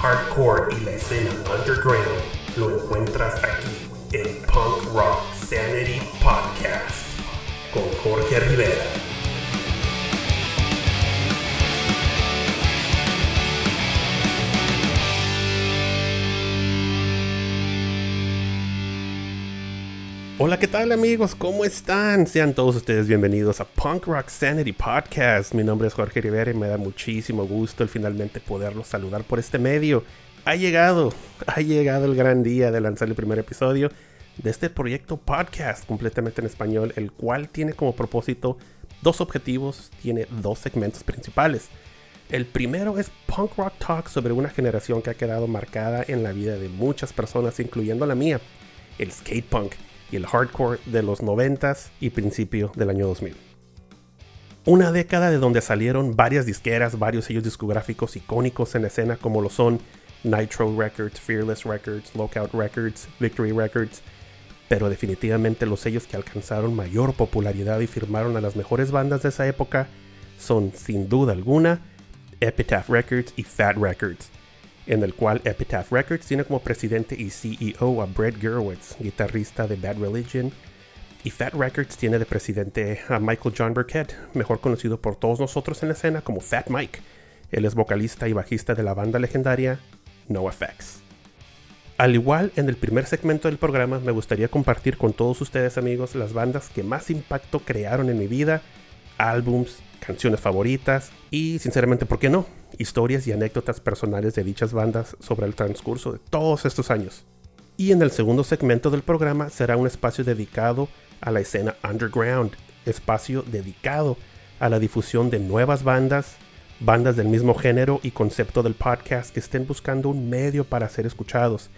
hardcore y la escena underground lo encuentras aquí en Punk Rock Sanity Podcast con Jorge Rivera. Hola, ¿qué tal amigos? ¿Cómo están? Sean todos ustedes bienvenidos a Punk Rock Sanity Podcast. Mi nombre es Jorge Rivera y me da muchísimo gusto el finalmente poderlos saludar por este medio. Ha llegado, ha llegado el gran día de lanzar el primer episodio de este proyecto podcast completamente en español, el cual tiene como propósito dos objetivos, tiene dos segmentos principales. El primero es Punk Rock Talk sobre una generación que ha quedado marcada en la vida de muchas personas, incluyendo la mía, el skate punk y el hardcore de los 90s y principio del año 2000. Una década de donde salieron varias disqueras, varios sellos discográficos icónicos en escena como lo son Nitro Records, Fearless Records, Lookout Records, Victory Records, pero definitivamente los sellos que alcanzaron mayor popularidad y firmaron a las mejores bandas de esa época son sin duda alguna Epitaph Records y Fat Records en el cual Epitaph Records tiene como presidente y CEO a Brett Gurewitz, guitarrista de Bad Religion, y Fat Records tiene de presidente a Michael John Burkett, mejor conocido por todos nosotros en la escena como Fat Mike. Él es vocalista y bajista de la banda legendaria NoFX. Al igual en el primer segmento del programa, me gustaría compartir con todos ustedes amigos las bandas que más impacto crearon en mi vida, álbums, canciones favoritas y sinceramente, ¿por qué no? Historias y anécdotas personales de dichas bandas sobre el transcurso de todos estos años. Y en el segundo segmento del programa será un espacio dedicado a la escena underground, espacio dedicado a la difusión de nuevas bandas, bandas del mismo género y concepto del podcast que estén buscando un medio para ser escuchados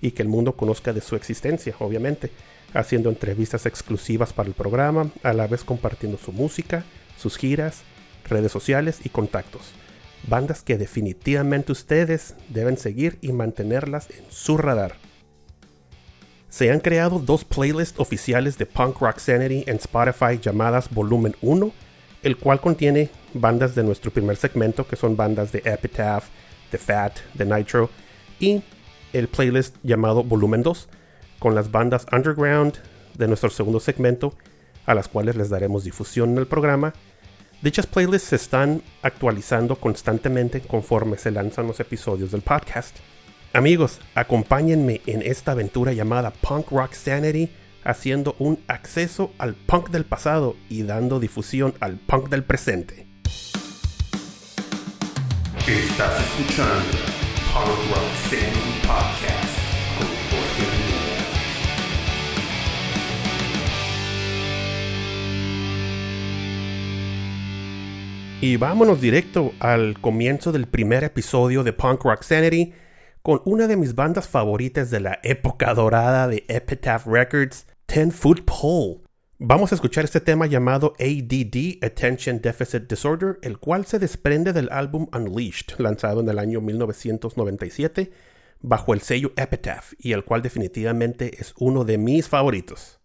y que el mundo conozca de su existencia, obviamente, haciendo entrevistas exclusivas para el programa, a la vez compartiendo su música, sus giras, redes sociales y contactos bandas que definitivamente ustedes deben seguir y mantenerlas en su radar. Se han creado dos playlists oficiales de Punk Rock Sanity en Spotify llamadas Volumen 1, el cual contiene bandas de nuestro primer segmento, que son bandas de Epitaph, The Fat, The Nitro, y el playlist llamado Volumen 2, con las bandas underground de nuestro segundo segmento, a las cuales les daremos difusión en el programa, Dichas playlists se están actualizando constantemente conforme se lanzan los episodios del podcast. Amigos, acompáñenme en esta aventura llamada Punk Rock Sanity, haciendo un acceso al punk del pasado y dando difusión al punk del presente. Estás escuchando Punk Rock Sanity Podcast. Y vámonos directo al comienzo del primer episodio de Punk Rock Sanity con una de mis bandas favoritas de la época dorada de Epitaph Records, Ten Foot Pole. Vamos a escuchar este tema llamado ADD, Attention Deficit Disorder, el cual se desprende del álbum Unleashed, lanzado en el año 1997 bajo el sello Epitaph, y el cual definitivamente es uno de mis favoritos.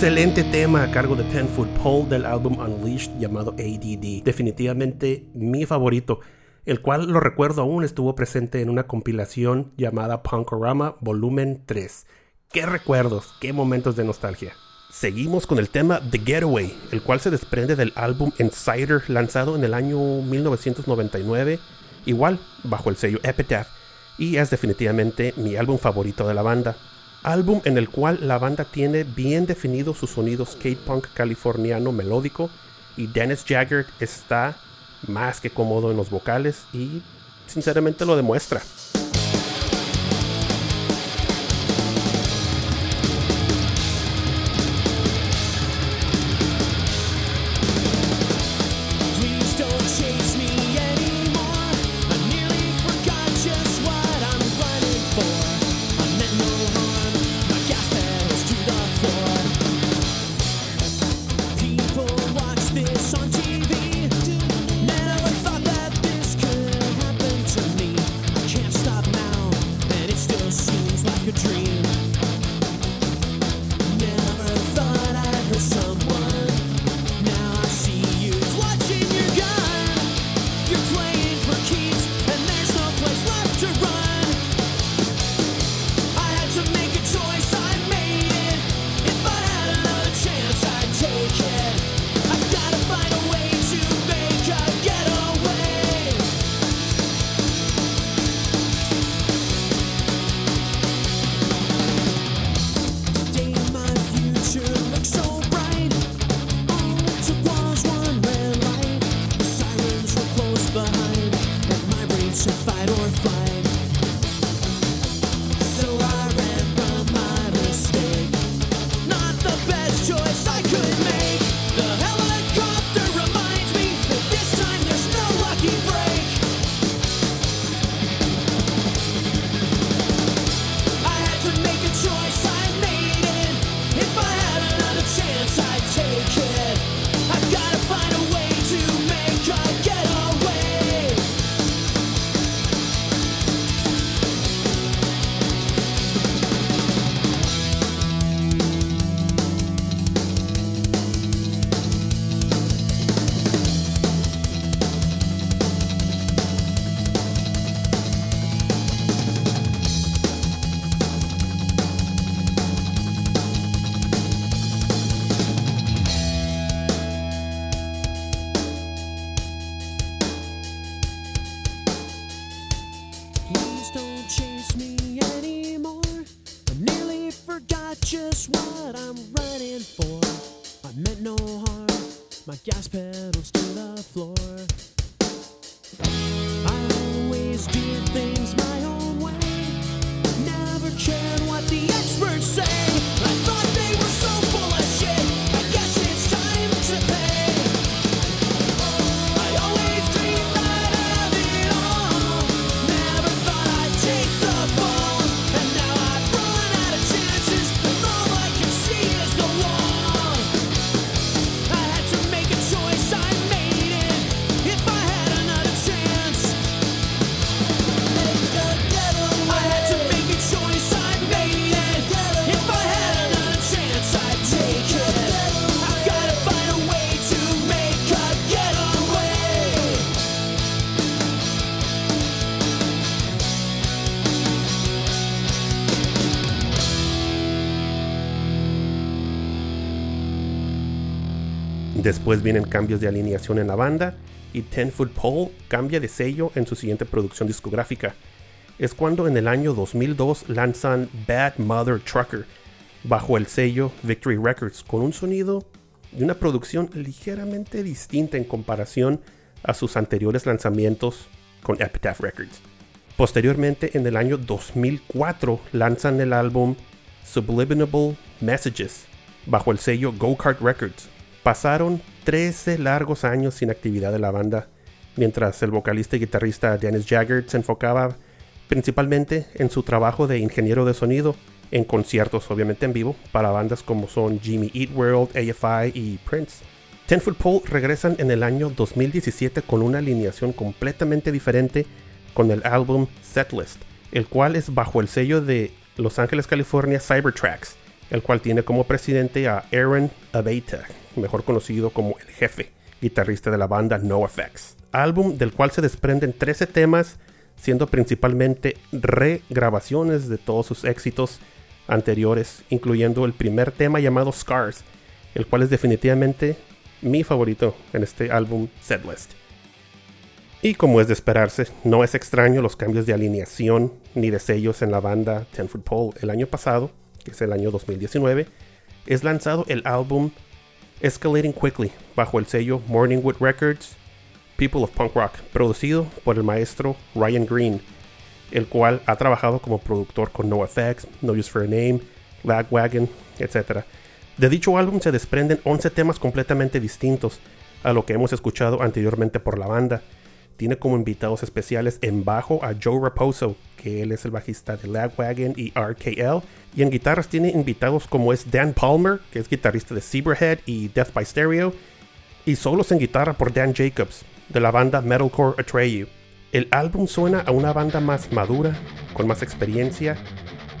Excelente tema a cargo de Ten Foot Pole del álbum Unleashed llamado ADD. Definitivamente mi favorito, el cual lo recuerdo aún estuvo presente en una compilación llamada Punkorama Volumen 3. Qué recuerdos, qué momentos de nostalgia. Seguimos con el tema The Getaway, el cual se desprende del álbum Insider lanzado en el año 1999, igual bajo el sello Epitaph, y es definitivamente mi álbum favorito de la banda álbum en el cual la banda tiene bien definido su sonido skate punk californiano melódico y Dennis Jagger está más que cómodo en los vocales y sinceramente lo demuestra. close to the floor. I always did things Después vienen cambios de alineación en la banda y Ten Foot Pole cambia de sello en su siguiente producción discográfica. Es cuando en el año 2002 lanzan Bad Mother Trucker bajo el sello Victory Records con un sonido y una producción ligeramente distinta en comparación a sus anteriores lanzamientos con Epitaph Records. Posteriormente, en el año 2004, lanzan el álbum Subliminable Messages bajo el sello Go Kart Records. Pasaron 13 largos años sin actividad de la banda, mientras el vocalista y guitarrista Dennis Jagger se enfocaba principalmente en su trabajo de ingeniero de sonido en conciertos, obviamente en vivo, para bandas como son Jimmy Eat World, AFI y Prince. Ten Foot Pole regresan en el año 2017 con una alineación completamente diferente con el álbum Setlist, el cual es bajo el sello de Los Ángeles, California Cybertracks, el cual tiene como presidente a Aaron Abeyta, mejor conocido como el jefe, guitarrista de la banda No Effects. Álbum del cual se desprenden 13 temas, siendo principalmente regrabaciones de todos sus éxitos anteriores, incluyendo el primer tema llamado Scars, el cual es definitivamente mi favorito en este álbum Setlist. Y como es de esperarse, no es extraño los cambios de alineación ni de sellos en la banda Ten Foot Pole. El año pasado, que es el año 2019, es lanzado el álbum Escalating Quickly bajo el sello Morningwood Records, People of Punk Rock, producido por el maestro Ryan Green, el cual ha trabajado como productor con NoFX, No Use for a Name, Lagwagon, etc. De dicho álbum se desprenden 11 temas completamente distintos a lo que hemos escuchado anteriormente por la banda. Tiene como invitados especiales en bajo a Joe Raposo, que él es el bajista de Lagwagon y RKL. Y en guitarras tiene invitados como es Dan Palmer, que es guitarrista de Zebrahead y Death by Stereo. Y solos en guitarra por Dan Jacobs, de la banda Metalcore Atreyu. El álbum suena a una banda más madura, con más experiencia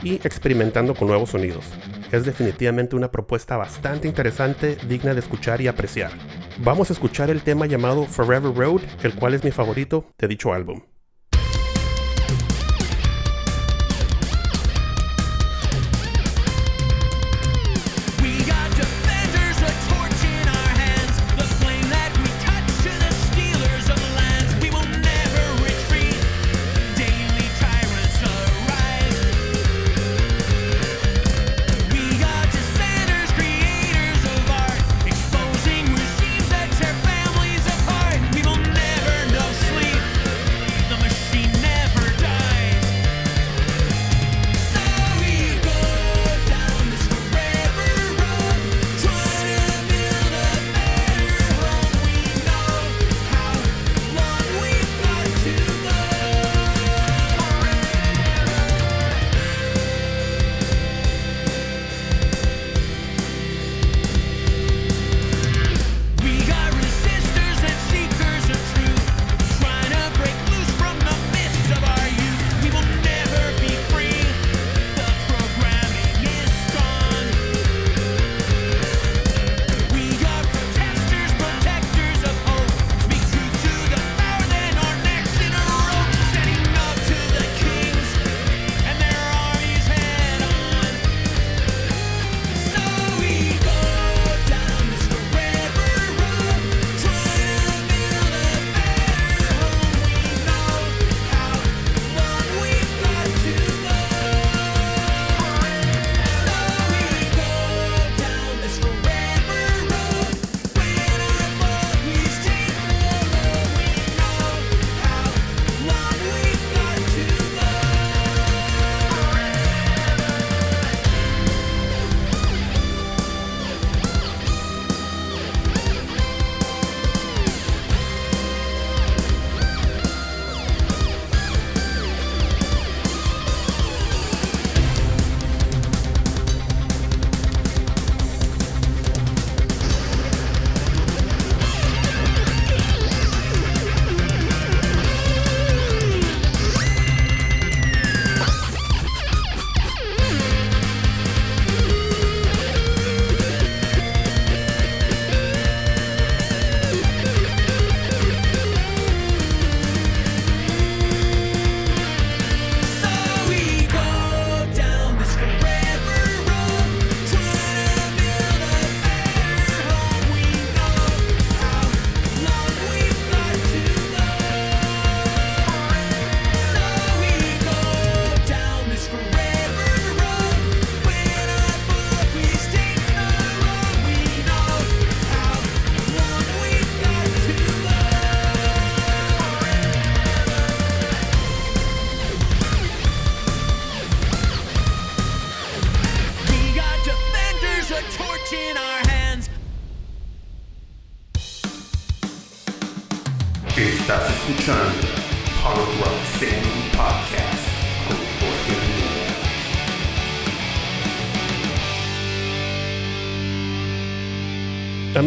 y experimentando con nuevos sonidos. Es definitivamente una propuesta bastante interesante, digna de escuchar y apreciar. Vamos a escuchar el tema llamado Forever Road, el cual es mi favorito de dicho álbum.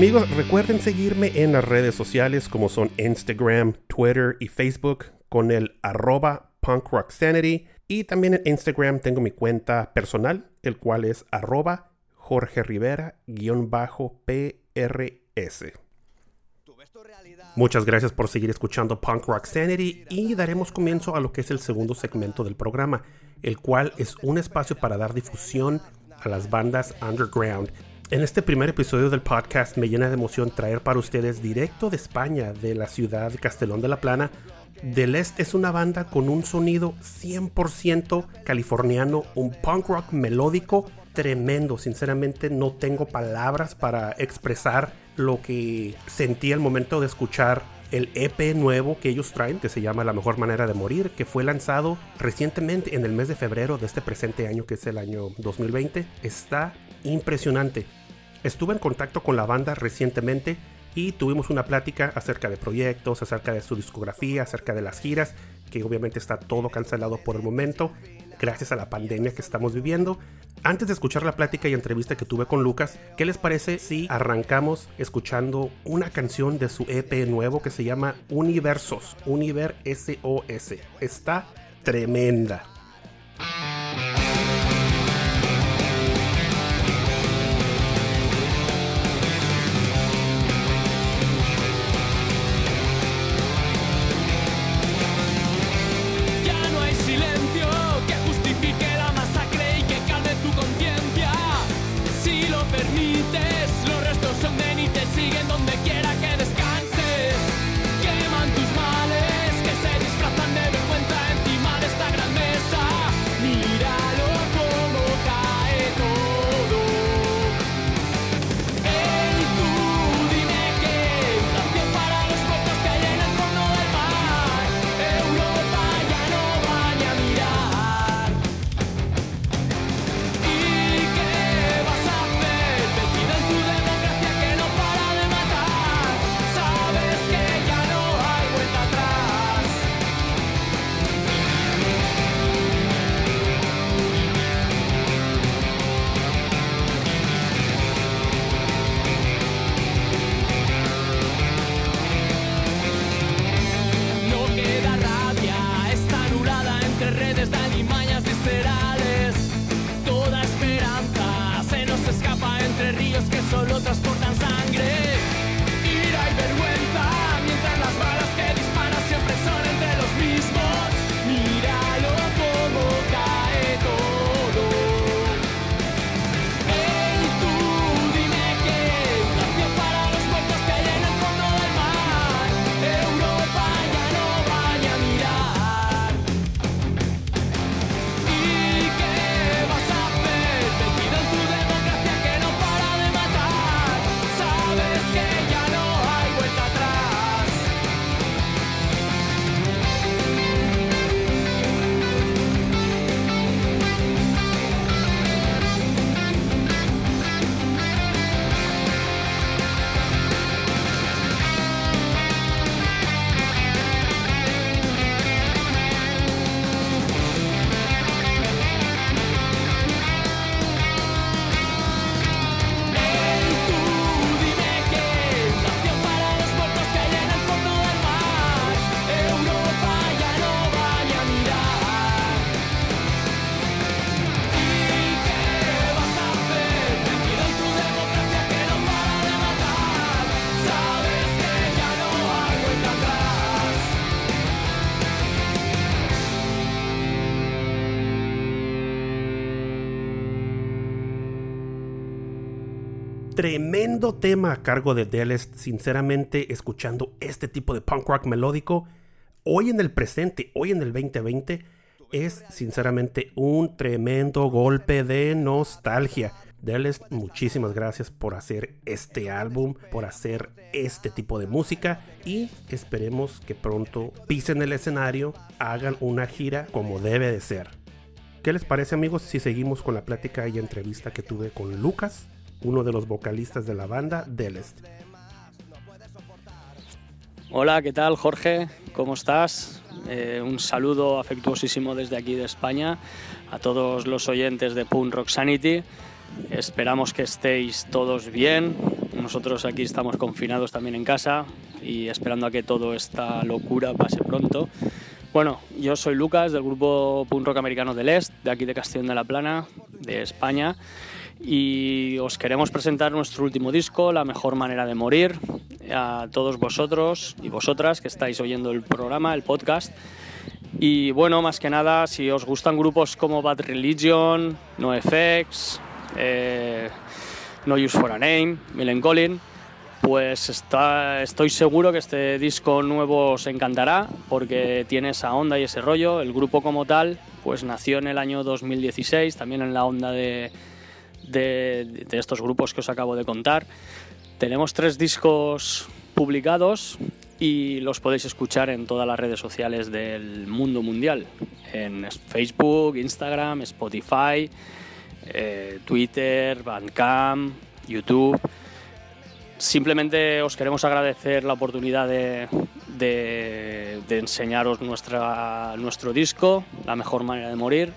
Amigos, recuerden seguirme en las redes sociales como son Instagram, Twitter y Facebook con el arroba Punk Rock Sanity. Y también en Instagram tengo mi cuenta personal, el cual es arroba Jorge Rivera-PRS. Muchas gracias por seguir escuchando Punk Rock Sanity y daremos comienzo a lo que es el segundo segmento del programa, el cual es un espacio para dar difusión a las bandas underground. En este primer episodio del podcast me llena de emoción traer para ustedes directo de España, de la ciudad de Castellón de la Plana, del Este es una banda con un sonido 100% californiano, un punk rock melódico tremendo. Sinceramente no tengo palabras para expresar lo que sentí al momento de escuchar el EP nuevo que ellos traen, que se llama La Mejor Manera de Morir, que fue lanzado recientemente en el mes de febrero de este presente año, que es el año 2020. Está impresionante. Estuve en contacto con la banda recientemente y tuvimos una plática acerca de proyectos, acerca de su discografía, acerca de las giras, que obviamente está todo cancelado por el momento, gracias a la pandemia que estamos viviendo. Antes de escuchar la plática y entrevista que tuve con Lucas, ¿qué les parece si arrancamos escuchando una canción de su EP nuevo que se llama Universos, Univer SOS? Está tremenda. Tremendo tema a cargo de Delest, sinceramente escuchando este tipo de punk rock melódico hoy en el presente, hoy en el 2020, es sinceramente un tremendo golpe de nostalgia. Delest, muchísimas gracias por hacer este álbum, por hacer este tipo de música y esperemos que pronto pisen el escenario, hagan una gira como debe de ser. ¿Qué les parece amigos si seguimos con la plática y entrevista que tuve con Lucas? Uno de los vocalistas de la banda Delest. Hola, ¿qué tal Jorge? ¿Cómo estás? Eh, un saludo afectuosísimo desde aquí de España a todos los oyentes de Punk Rock Sanity. Esperamos que estéis todos bien. Nosotros aquí estamos confinados también en casa y esperando a que toda esta locura pase pronto. Bueno, yo soy Lucas del grupo Punk Rock Americano del Est, de aquí de Castellón de la Plana, de España, y os queremos presentar nuestro último disco, La mejor manera de morir, a todos vosotros y vosotras que estáis oyendo el programa, el podcast. Y bueno, más que nada, si os gustan grupos como Bad Religion, NoFX, eh, No Use for a Name, Millencolin, pues está, estoy seguro que este disco nuevo os encantará porque tiene esa onda y ese rollo. El grupo como tal, pues nació en el año 2016, también en la onda de, de, estos grupos que os acabo de contar. Tenemos tres discos publicados y los podéis escuchar en todas las redes sociales del mundo mundial, en Facebook, Instagram, Spotify, eh, Twitter, Bandcamp, YouTube. Simplemente os queremos agradecer la oportunidad de, de- de enseñaros nuestra, nuestro disco, La mejor manera de morir.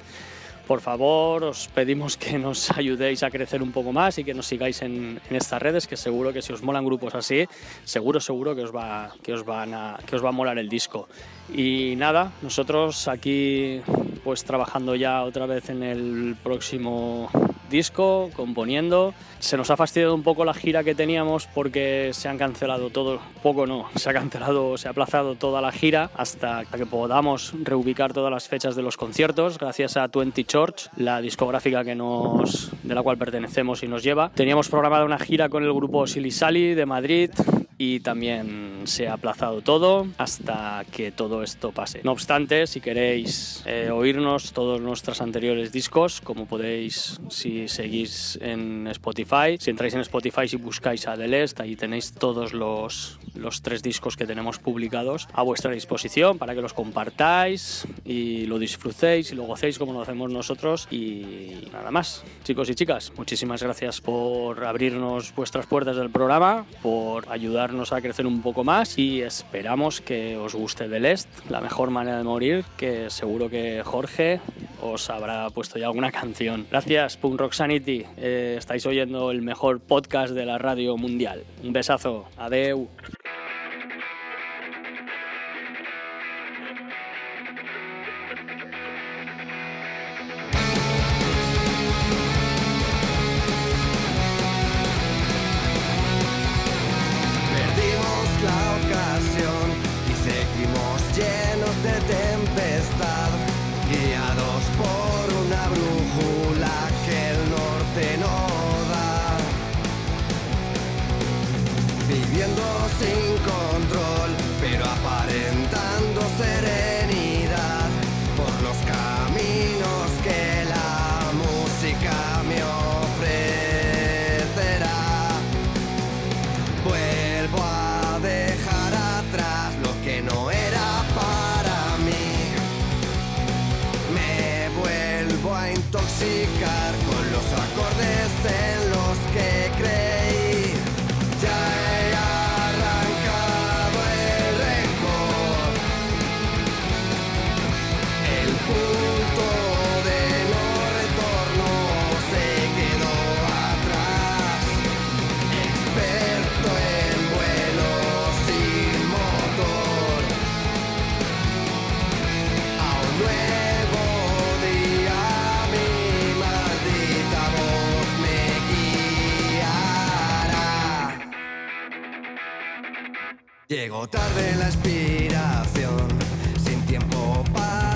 Por favor, os pedimos que nos ayudéis a crecer un poco más y que nos sigáis en, estas redes, que seguro que si os molan grupos así, seguro, seguro que os va, que os van a, que os va a molar el disco. Y nada, nosotros aquí pues trabajando ya otra vez en el próximo disco, componiendo. Se nos ha fastidiado un poco la gira que teníamos porque se han cancelado todo, poco no, se ha cancelado, se ha aplazado toda la gira hasta que podamos reubicar todas las fechas de los conciertos, gracias a Twenty Church, la discográfica que nos, de la cual pertenecemos y nos lleva. Teníamos programada una gira con el grupo Silly Sally de Madrid y también se ha aplazado todo hasta que todo esto pase. No obstante, si queréis eh, oírnos todos nuestros anteriores discos, como podéis si seguís en Spotify, si entráis en Spotify y buscáis a The Lest, ahí tenéis todos los, los tres discos que tenemos publicados a vuestra disposición para que los compartáis y lo disfrutéis y lo gocéis como lo hacemos nosotros y nada más. Chicos y chicas, muchísimas gracias por abrirnos vuestras puertas del programa, por ayudarnos a crecer un poco más y esperamos que os guste The Lest, la mejor manera de morir, que seguro que Jorge os habrá puesto ya alguna canción. Gracias, Punk Rock. Eh, estáis oyendo el mejor podcast de la radio mundial. Un besazo. Adeu. Viviendo Llegó tarde la inspiración, sin tiempo para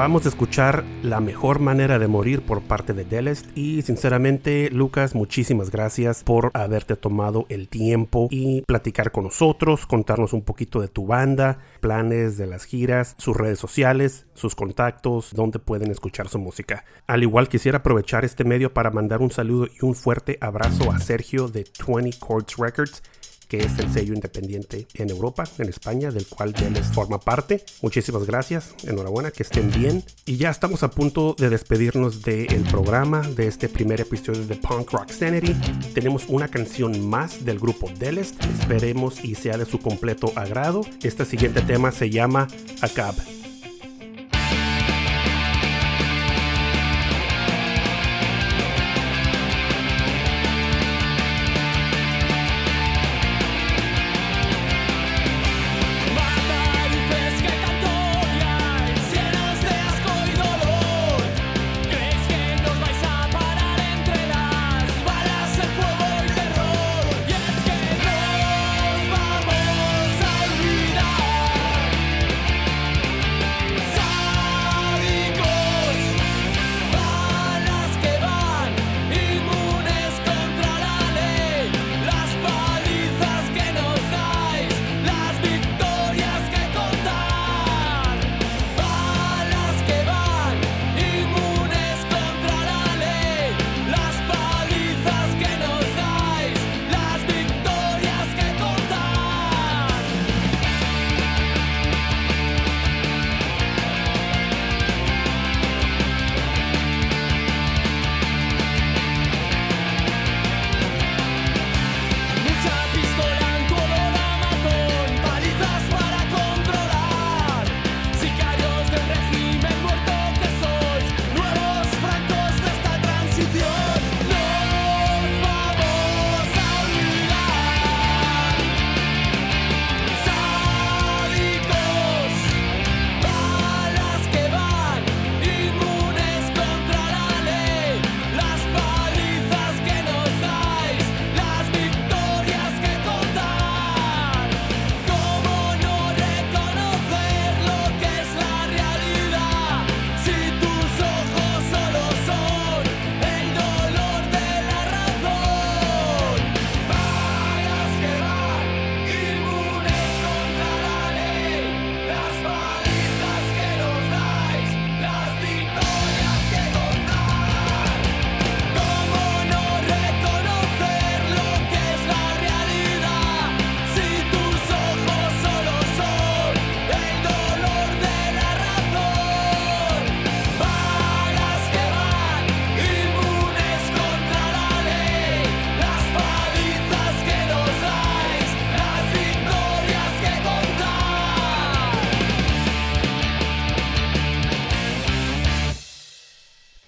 Acabamos de escuchar La mejor manera de morir por parte de Delest y sinceramente Lucas muchísimas gracias por haberte tomado el tiempo y platicar con nosotros, contarnos un poquito de tu banda, planes de las giras, sus redes sociales, sus contactos, dónde pueden escuchar su música. Al igual quisiera aprovechar este medio para mandar un saludo y un fuerte abrazo a Sergio de 20 Chords Records que es el sello independiente en Europa, en España, del cual Deles forma parte. Muchísimas gracias, enhorabuena, que estén bien. Y ya estamos a punto de despedirnos del programa, de este primer episodio de Punk Rock Sanity. Tenemos una canción más del grupo Delest, esperemos y sea de su completo agrado. Este siguiente tema se llama Acab.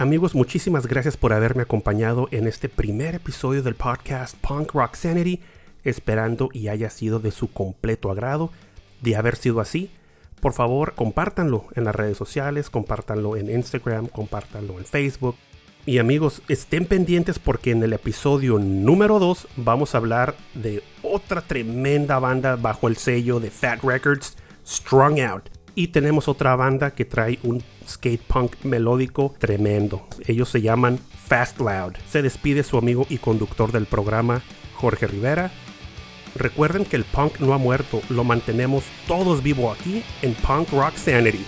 Amigos, muchísimas gracias por haberme acompañado en este primer episodio del podcast Punk Rock Sanity, esperando y haya sido de su completo agrado. De haber sido así, por favor, compártanlo en las redes sociales, compártanlo en Instagram, compártanlo en Facebook. Y amigos, estén pendientes porque en el episodio número 2 vamos a hablar de otra tremenda banda bajo el sello de Fat Records, Strung Out. Y tenemos otra banda que trae un skate punk melódico tremendo. Ellos se llaman Fast Loud. Se despide su amigo y conductor del programa, Jorge Rivera. Recuerden que el punk no ha muerto, lo mantenemos todos vivo aquí en Punk Rock Sanity.